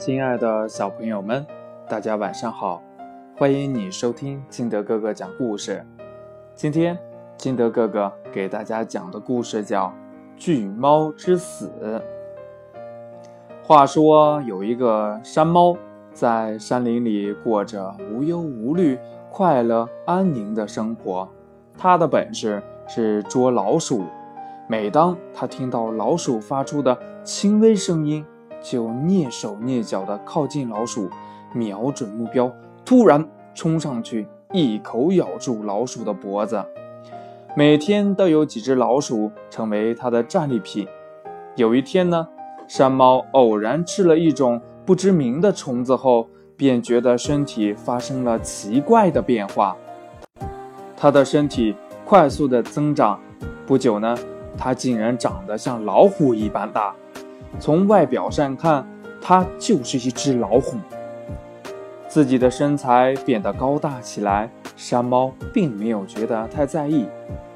亲爱的小朋友们，大家晚上好！欢迎你收听金德哥哥讲故事。今天金德哥哥给大家讲的故事叫《巨猫之死》。话说有一个山猫在山林里过着无忧无虑、快乐安宁的生活。它的本事是捉老鼠。每当它听到老鼠发出的轻微声音，就蹑手蹑脚地靠近老鼠，瞄准目标，突然冲上去，一口咬住老鼠的脖子。每天都有几只老鼠成为它的战利品。有一天呢，山猫偶然吃了一种不知名的虫子后，便觉得身体发生了奇怪的变化。它的身体快速的增长，不久呢，它竟然长得像老虎一般大。从外表上看，它就是一只老虎。自己的身材变得高大起来，山猫并没有觉得太在意，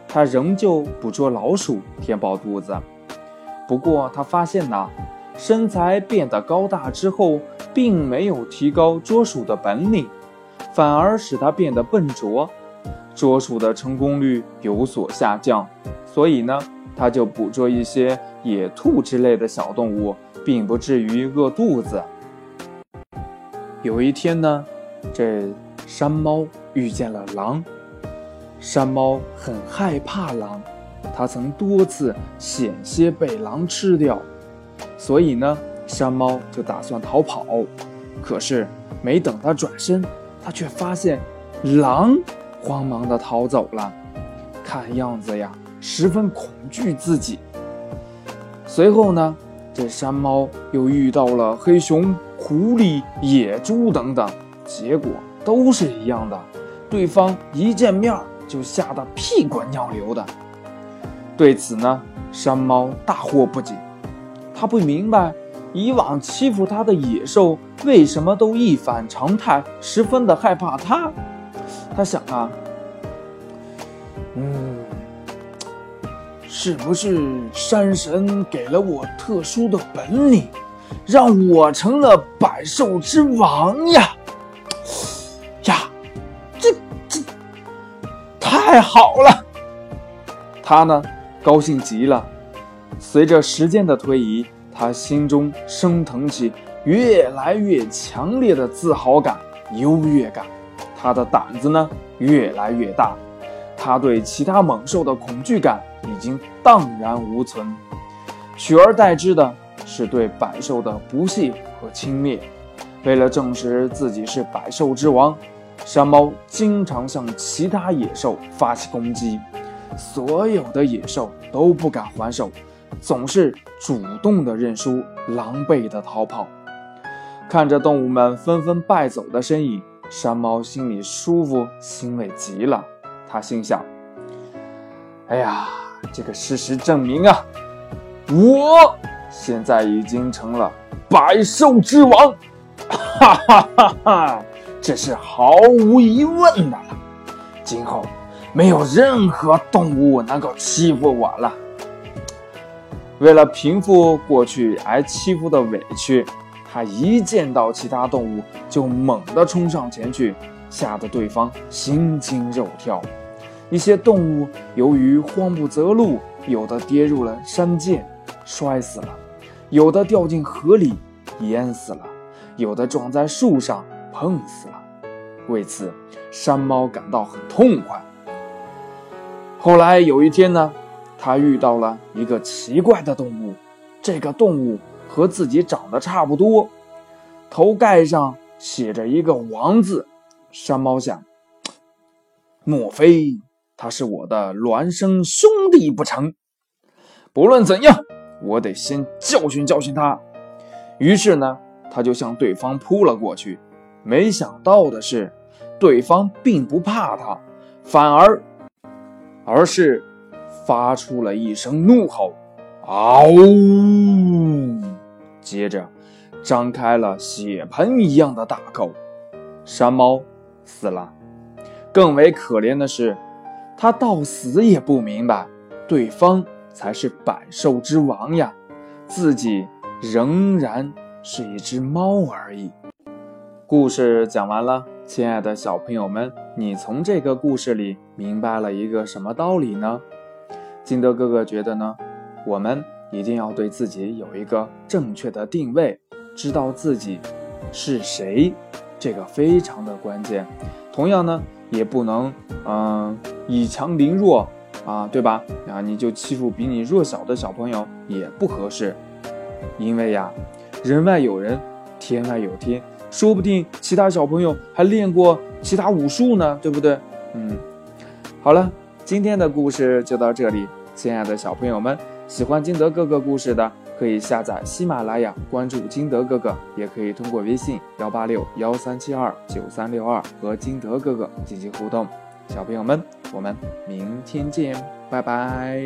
它仍旧捕捉老鼠填饱肚子。不过，它发现呐，身材变得高大之后，并没有提高捉鼠的本领，反而使它变得笨拙，捉鼠的成功率有所下降。所以呢？他就捕捉一些野兔之类的小动物，并不至于饿肚子。有一天呢，这山猫遇见了狼。山猫很害怕狼，它曾多次险些被狼吃掉，所以呢，山猫就打算逃跑。可是没等它转身，它却发现狼慌忙地逃走了。看样子呀。十分恐惧自己。随后呢，这山猫又遇到了黑熊、狐狸、野猪等等，结果都是一样的，对方一见面就吓得屁滚尿流的。对此呢，山猫大惑不解，他不明白以往欺负他的野兽为什么都一反常态，十分的害怕他。他想啊，嗯。是不是山神给了我特殊的本领，让我成了百兽之王呀？呀，这这太好了！他呢，高兴极了。随着时间的推移，他心中升腾起越来越强烈的自豪感、优越感。他的胆子呢，越来越大。他对其他猛兽的恐惧感。已经荡然无存，取而代之的是对百兽的不屑和轻蔑。为了证实自己是百兽之王，山猫经常向其他野兽发起攻击，所有的野兽都不敢还手，总是主动的认输，狼狈的逃跑。看着动物们纷纷败走的身影，山猫心里舒服，欣慰极了。他心想：“哎呀！”这个事实证明啊，我现在已经成了百兽之王，哈哈哈哈！这是毫无疑问的了。今后没有任何动物能够欺负我了。为了平复过去挨欺负的委屈，他一见到其他动物就猛地冲上前去，吓得对方心惊肉跳。一些动物由于慌不择路，有的跌入了山涧，摔死了；有的掉进河里，淹死了；有的撞在树上，碰死了。为此，山猫感到很痛快。后来有一天呢，他遇到了一个奇怪的动物，这个动物和自己长得差不多，头盖上写着一个“王”字。山猫想：莫非？他是我的孪生兄弟不成？不论怎样，我得先教训教训他。于是呢，他就向对方扑了过去。没想到的是，对方并不怕他，反而而是发出了一声怒吼：“嗷！”接着张开了血盆一样的大口。山猫死了。更为可怜的是。他到死也不明白，对方才是百兽之王呀，自己仍然是一只猫而已。故事讲完了，亲爱的小朋友们，你从这个故事里明白了一个什么道理呢？金德哥哥觉得呢，我们一定要对自己有一个正确的定位，知道自己是谁，这个非常的关键。同样呢，也不能嗯以强凌弱啊，对吧？啊，你就欺负比你弱小的小朋友也不合适，因为呀，人外有人，天外有天。说不定其他小朋友还练过其他武术呢，对不对？嗯，好了，今天的故事就到这里。亲爱的小朋友们，喜欢金德哥哥故事的，可以下载喜马拉雅，关注金德哥哥，也可以通过微信幺八六幺三七二九三六二和金德哥哥进行互动。小朋友们，我们明天见，拜拜。